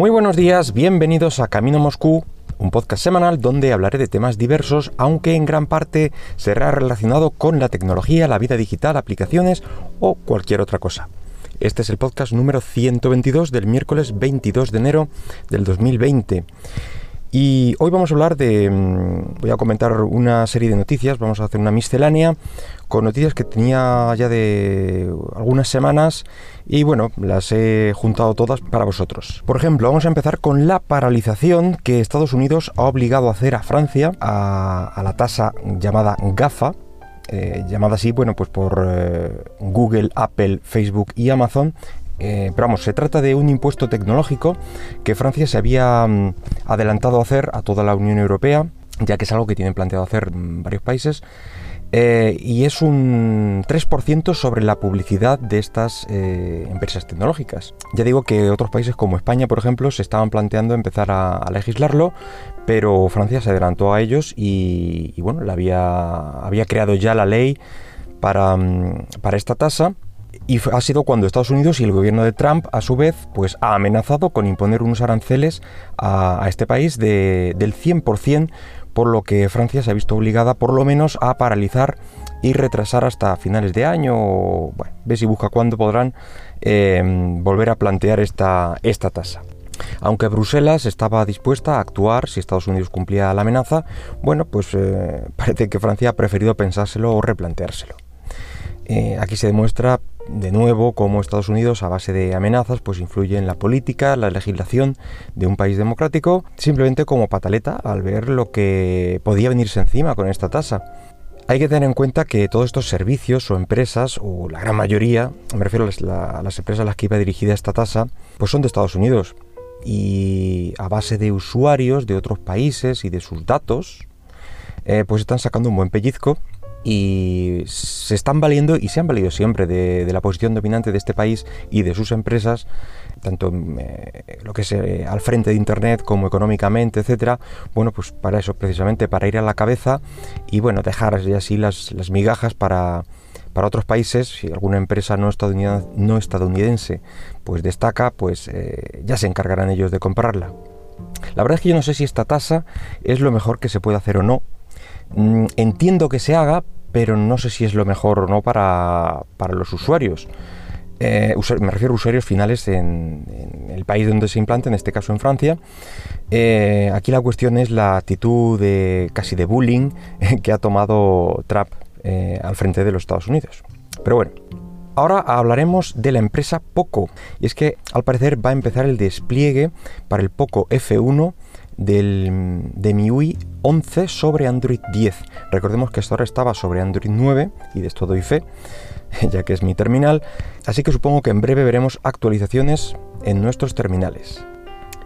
Muy buenos días, bienvenidos a Camino Moscú, un podcast semanal donde hablaré de temas diversos, aunque en gran parte será relacionado con la tecnología, la vida digital, aplicaciones o cualquier otra cosa. Este es el podcast número 122 del miércoles 22 de enero del 2020. Y hoy vamos a hablar de... Mm, voy a comentar una serie de noticias, vamos a hacer una miscelánea con noticias que tenía ya de algunas semanas y bueno, las he juntado todas para vosotros. Por ejemplo, vamos a empezar con la paralización que Estados Unidos ha obligado a hacer a Francia a, la tasa llamada GAFA, eh, llamada así, bueno, pues por eh, Google, Apple, Facebook y Amazon, eh, pero vamos, se trata de un impuesto tecnológico que Francia se había mm, adelantado a hacer a toda la Unión Europea, ya que es algo que tienen planteado hacer mm, varios países. Eh, y es un 3% sobre la publicidad de estas eh, empresas tecnológicas. Ya digo que otros países como España, por ejemplo, se estaban planteando empezar a, legislarlo, pero Francia se adelantó a ellos y, bueno, la había, había creado ya la ley para, mm, para esta tasa y ha sido cuando Estados Unidos y el gobierno de Trump, a su vez, pues ha amenazado con imponer unos aranceles a, este país de, del 100%, por lo que Francia se ha visto obligada por lo menos a paralizar y retrasar hasta finales de año, bueno, ve si busca cuándo podrán eh, volver a plantear esta, esta tasa. Aunque Bruselas estaba dispuesta a actuar si Estados Unidos cumplía la amenaza, bueno, pues eh, parece que Francia ha preferido pensárselo o replanteárselo. Eh, aquí se demuestra de nuevo cómo Estados Unidos, a base de amenazas, pues influye en la política, la legislación de un país democrático, simplemente como pataleta al ver lo que podía venirse encima con esta tasa. Hay que tener en cuenta que todos estos servicios o empresas, o la gran mayoría, me refiero a las, empresas a las que iba dirigida esta tasa, pues son de Estados Unidos. Y a base de usuarios de otros países y de sus datos, eh, pues están sacando un buen pellizco y se están valiendo y se han valido siempre de, la posición dominante de este país y de sus empresas, tanto eh, lo que es eh, al frente de Internet como económicamente, etcétera. Bueno, pues para eso, precisamente para ir a la cabeza y bueno, dejar así las, migajas para, otros países, si alguna empresa no estadounidense, pues destaca, pues eh, ya se encargarán ellos de comprarla. La verdad es que yo no sé si esta tasa es lo mejor que se puede hacer o no, entiendo que se haga, pero no sé si es lo mejor o no para, los usuarios. Eh, me refiero a usuarios finales en, el país donde se implanta, en este caso en Francia. Eh, aquí la cuestión es la actitud de casi de bullying que ha tomado Trump eh, al frente de los Estados Unidos. Pero bueno, ahora hablaremos de la empresa Poco. Y es que al parecer va a empezar el despliegue para el Poco F1 del, de MIUI 11 sobre Android 10. Recordemos que esto ahora estaba sobre Android 9 y de esto doy fe, ya que es mi terminal, así que supongo que en breve veremos actualizaciones en nuestros terminales.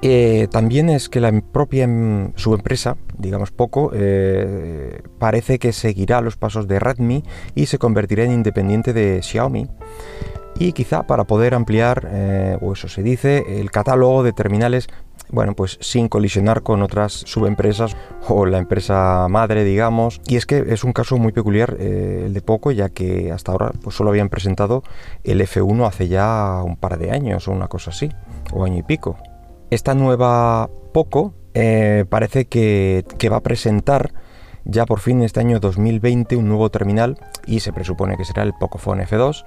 Eh, también es que la propia em, su empresa, digamos poco, eh, parece que seguirá los pasos de Redmi y se convertirá en independiente de Xiaomi. Y quizá para poder ampliar, eh, o eso se dice, el catálogo de terminales bueno, pues sin colisionar con otras subempresas o la empresa madre, digamos. Y es que es un caso muy peculiar eh, el de Poco, ya que hasta ahora pues solo habían presentado el F1 hace ya un par de años o una cosa así, o año y pico. Esta nueva Poco eh, parece que, que va a presentar ya por fin este año 2020 un nuevo terminal y se presupone que será el Pocophone F2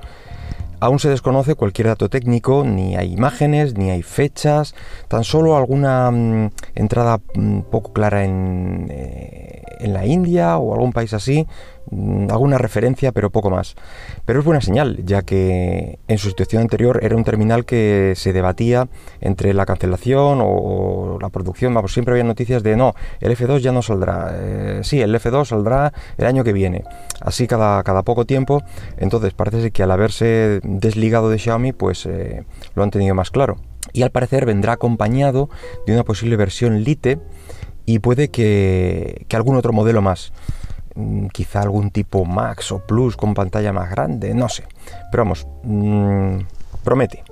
Aún se desconoce cualquier dato técnico, ni hay imágenes, ni hay fechas, tan solo alguna mm, entrada mm, poco clara en, eh, en, la India o algún país así, mm, alguna referencia, pero poco más. Pero es buena señal, ya que en su situación anterior era un terminal que se debatía entre la cancelación o, la producción. Vamos, siempre había noticias de no, el F2 ya no saldrá. Eh, sí, el F2 saldrá el año que viene. Así cada, cada poco tiempo. Entonces parece que al haberse desligado de Xiaomi, pues eh, lo han tenido más claro. Y al parecer vendrá acompañado de una posible versión Lite y puede que, que algún otro modelo más. Mm, quizá algún tipo Max o Plus con pantalla más grande, no sé. Pero vamos, mm, promete.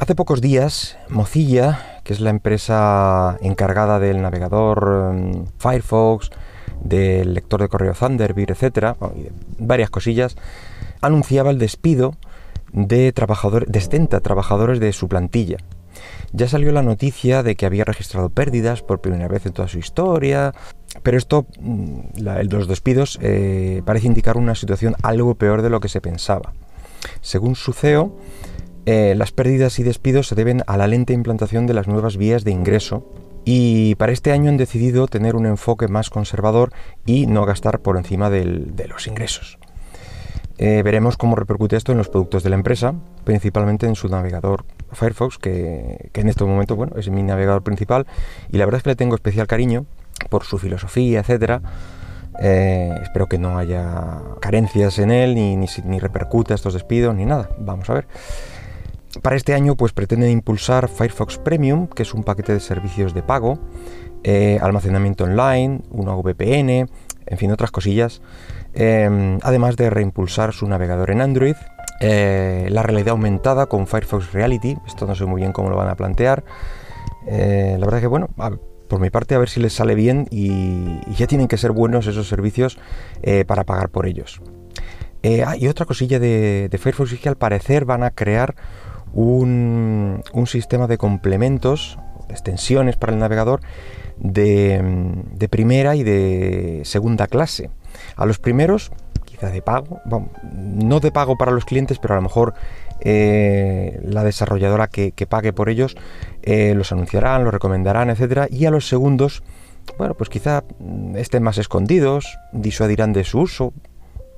Hace pocos días, Mozilla, que es la empresa encargada del navegador mm, Firefox, del lector de correo Thunderbird, etcétera, varias cosillas, anunciaba el despido de trabajadores, de 70 trabajadores de su plantilla. Ya salió la noticia de que había registrado pérdidas por primera vez en toda su historia, pero esto, mm, los despidos, eh, parece indicar una situación algo peor de lo que se pensaba. Según su CEO, eh, las pérdidas y despidos se deben a la lenta implantación de las nuevas vías de ingreso y para este año han decidido tener un enfoque más conservador y no gastar por encima de los ingresos. Eh, veremos cómo repercute esto en los productos de la empresa, principalmente en su navegador Firefox, que, en este momento bueno, es mi navegador principal y la verdad es que le tengo especial cariño por su filosofía, etcétera. Eh, espero que no haya carencias en él, ni, ni, repercuta estos despidos, ni nada. Vamos a ver. Para este año, pues pretenden impulsar Firefox Premium, que es un paquete de servicios de pago, eh, almacenamiento online, una VPN, en fin, otras cosillas. Em, además de reimpulsar su navegador en Android, eh, la realidad aumentada con Firefox Reality, esto no sé muy bien cómo lo van a plantear. la verdad que bueno, por mi parte a ver si les sale bien y, ya tienen que ser buenos esos servicios eh, para pagar por ellos. Eh, ah, y otra cosilla de, Firefox es que al parecer van a crear un, sistema de complementos, extensiones para el navegador de, primera y de segunda clase. A los primeros, de pago, no de pago para los clientes, pero a lo mejor eh, la desarrolladora que, pague por ellos eh, los anunciarán, los recomendarán, etcétera, y a los segundos, bueno, pues quizá mm, estén más escondidos, disuadirán de su uso,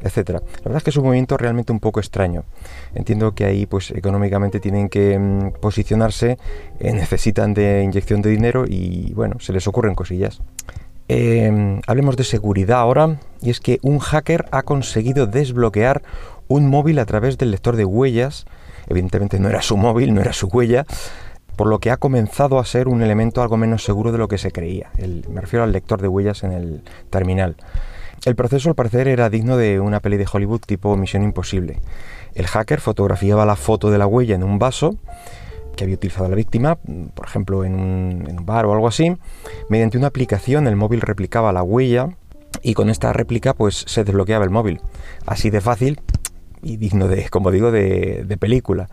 etcétera. La verdad es que es un movimiento realmente un poco extraño. Entiendo que ahí, pues económicamente tienen que mm, posicionarse, eh, necesitan de inyección de dinero y bueno, se les ocurren cosillas. Em, hablemos de seguridad ahora, y es que un hacker ha conseguido desbloquear un móvil a través del lector de huellas. Evidentemente no era su móvil, no era su huella, por lo que ha comenzado a ser un elemento algo menos seguro de lo que se creía. me refiero al lector de huellas en el terminal. El proceso al parecer era digno de una peli de Hollywood tipo Misión Imposible. El hacker fotografiaba la foto de la huella en un vaso que había utilizado la víctima, por ejemplo en un, bar o algo así. Mediante una aplicación el móvil replicaba la huella y con esta réplica pues se desbloqueaba el móvil. Así de fácil, y digno de, como digo, de, película.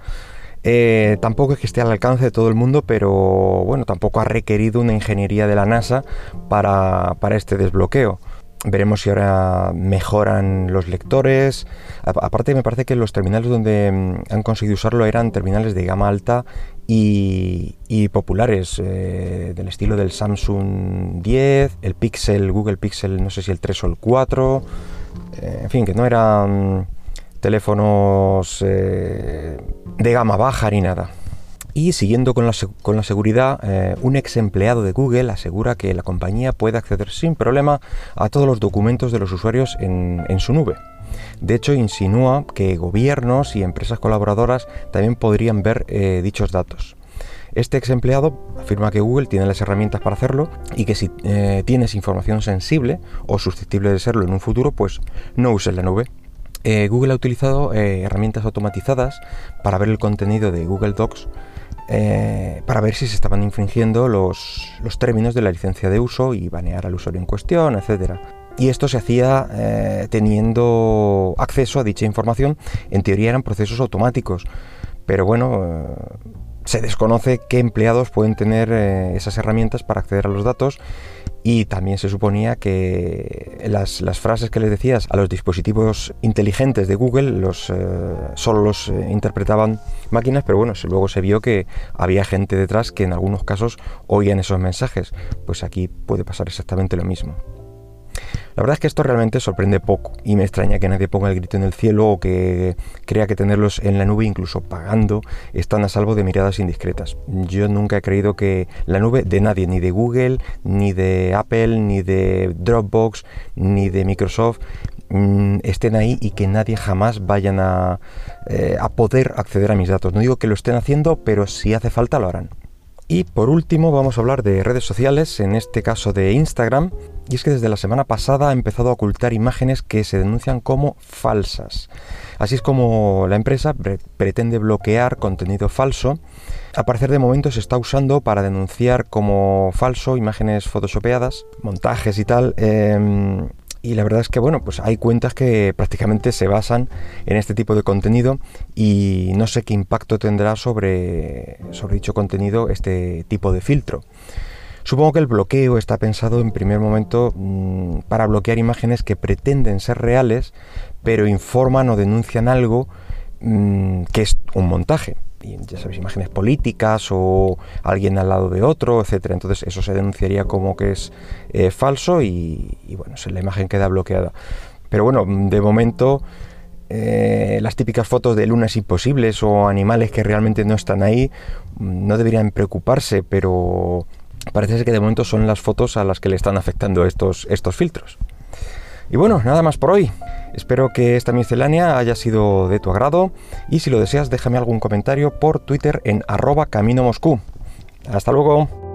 Eh, tampoco es que esté al alcance de todo el mundo, pero bueno, tampoco ha requerido una ingeniería de la NASA para este desbloqueo. Veremos si ahora mejoran los lectores. aparte, me parece que los terminales donde mm, han conseguido usarlo eran terminales de gama alta y, populares, eh, del estilo del Samsung 10, el Pixel, Google Pixel, no sé si el 3 o el 4. Eh, en fin, que no eran teléfonos eh, de gama baja ni nada. Y siguiendo con la, con la seguridad, eh, un ex empleado de Google asegura que la compañía puede acceder sin problema a todos los documentos de los usuarios en, su nube. De hecho, insinúa que gobiernos y empresas colaboradoras también podrían ver eh, dichos datos. Este ex empleado afirma que Google tiene las herramientas para hacerlo y que si tienes información sensible o susceptible de serlo en un futuro, pues no uses la nube. Eh, Google ha utilizado eh, herramientas automatizadas para ver el contenido de Google Docs eh, para ver si se estaban infringiendo los, términos de la licencia de uso y banear al usuario en cuestión, etc. Y esto se hacía teniendo acceso a dicha información. En teoría eran procesos automáticos, pero bueno, se desconoce qué empleados pueden tener esas herramientas para acceder a los datos y también se suponía que las, frases que les decías a los dispositivos inteligentes de Google los, eh, solo los eh, interpretaban máquinas, pero bueno, luego se vio que había gente detrás que en algunos casos oían esos mensajes. Pues aquí puede pasar exactamente lo mismo. La verdad es que esto realmente sorprende poco y me extraña que nadie ponga el grito en el cielo o que crea que tenerlos en la nube, incluso pagando, están a salvo de miradas indiscretas. Yo nunca he creído que la nube de nadie, ni de Google, ni de Apple, ni de Dropbox, ni de Microsoft, mm, estén ahí y que nadie jamás vayan a, eh, a poder acceder a mis datos. No digo que lo estén haciendo, pero si hace falta lo harán. Y por último vamos a hablar de redes sociales, en este caso de Instagram, y es que desde la semana pasada ha empezado a ocultar imágenes que se denuncian como falsas. Así es como la empresa pretende bloquear contenido falso. A parecer de momento se está usando para denunciar como falso imágenes photoshopeadas, montajes y tal. Em, y la verdad es que bueno, pues hay cuentas que prácticamente se basan en este tipo de contenido y no sé qué impacto tendrá sobre, dicho contenido este tipo de filtro. Supongo que el bloqueo está pensado en primer momento mm, para bloquear imágenes que pretenden ser reales, pero informan o denuncian algo mm, que es un montaje. Y ya sabéis, imágenes políticas o alguien al lado de otro, etcétera. Entonces eso se denunciaría como que es eh, falso y, bueno, la imagen queda bloqueada. Pero bueno, de momento eh, las típicas fotos de lunas imposibles o animales que realmente no están ahí mm, no deberían preocuparse, pero parece ser que de momento son las fotos a las que le están afectando estos, estos filtros. Y bueno, nada más por hoy. Espero que esta miscelánea haya sido de tu agrado y si lo deseas déjame algún comentario por Twitter en arroba camino moscú. Hasta luego.